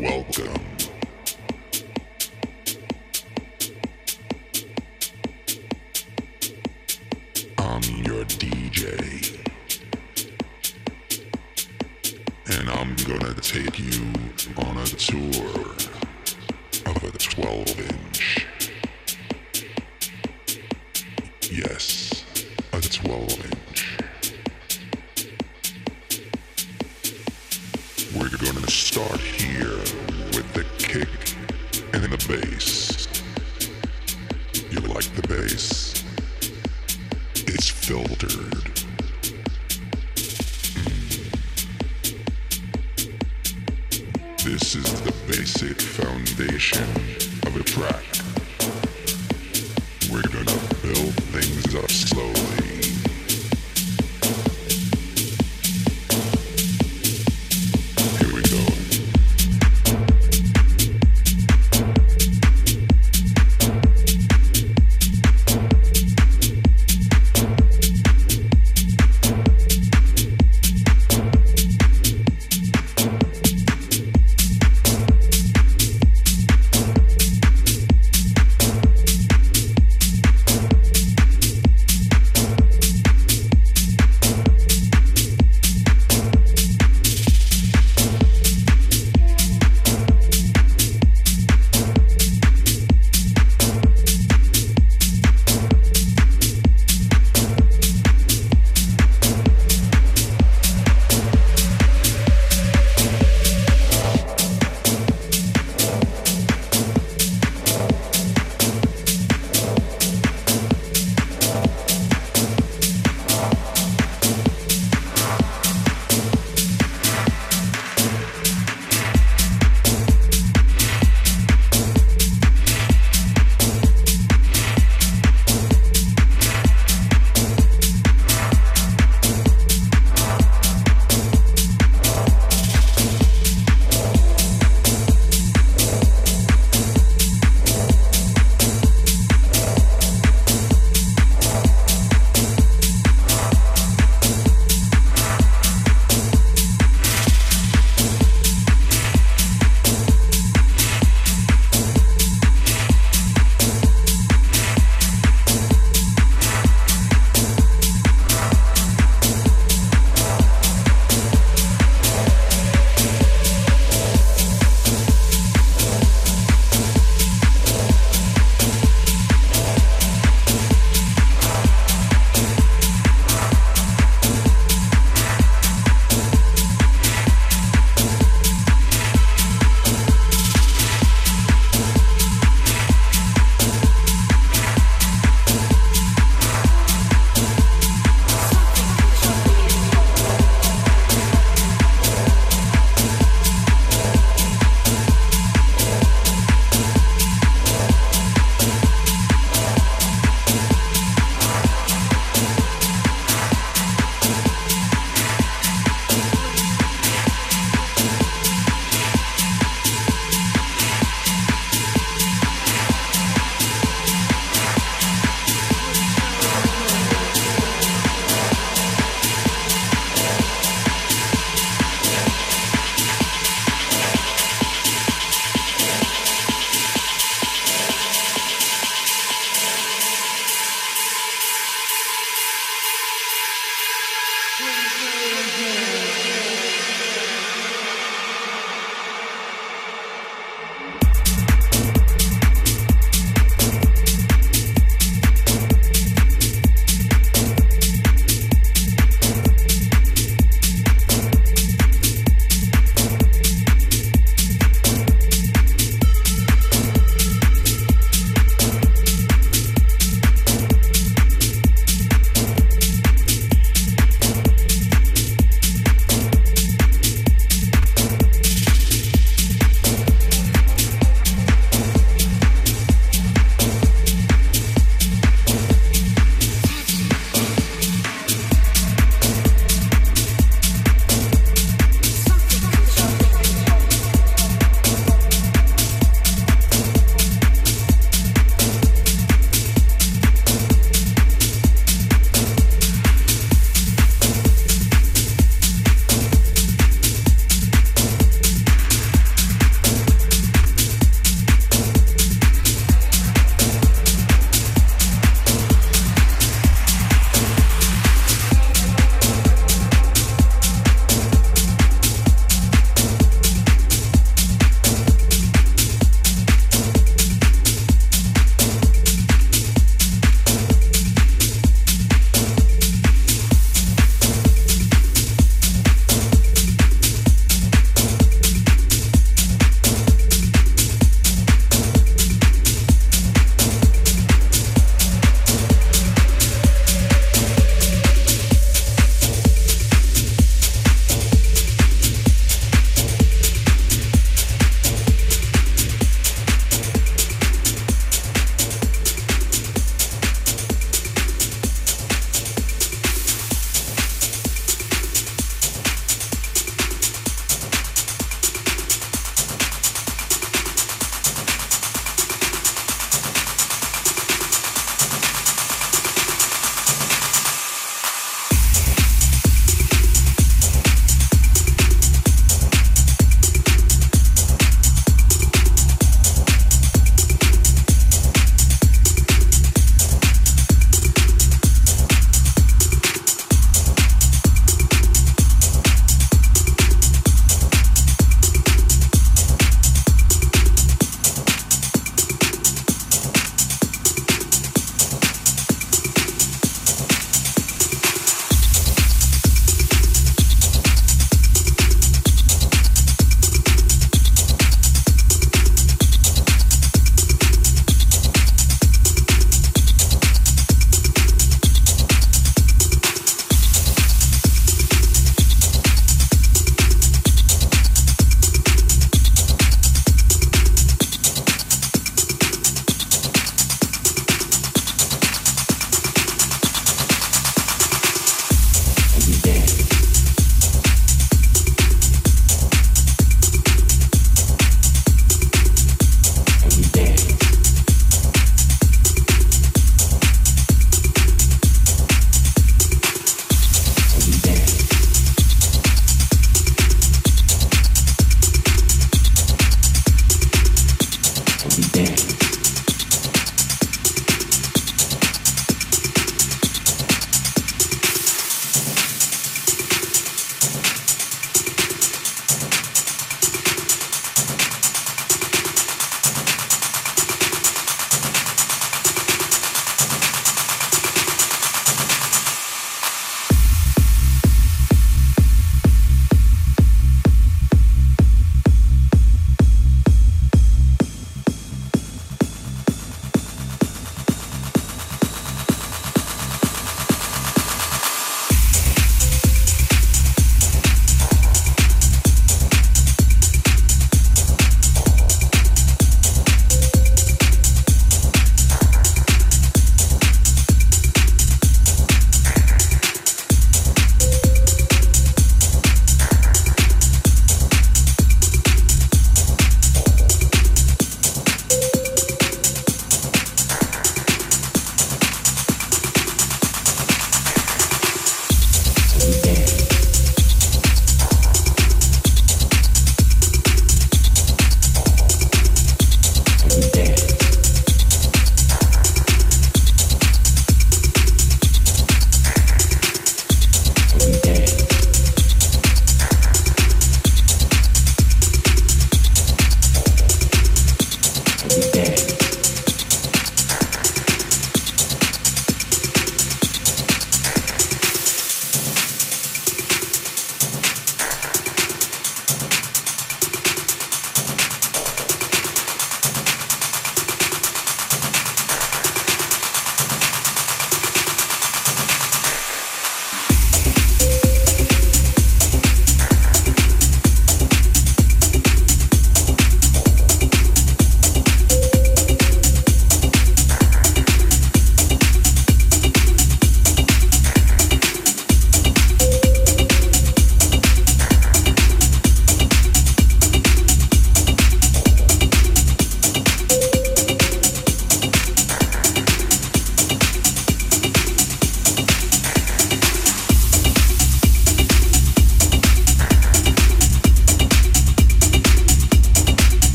welcome. I'm your DJ. And I'm gonna take you on a tour of a 12 inch.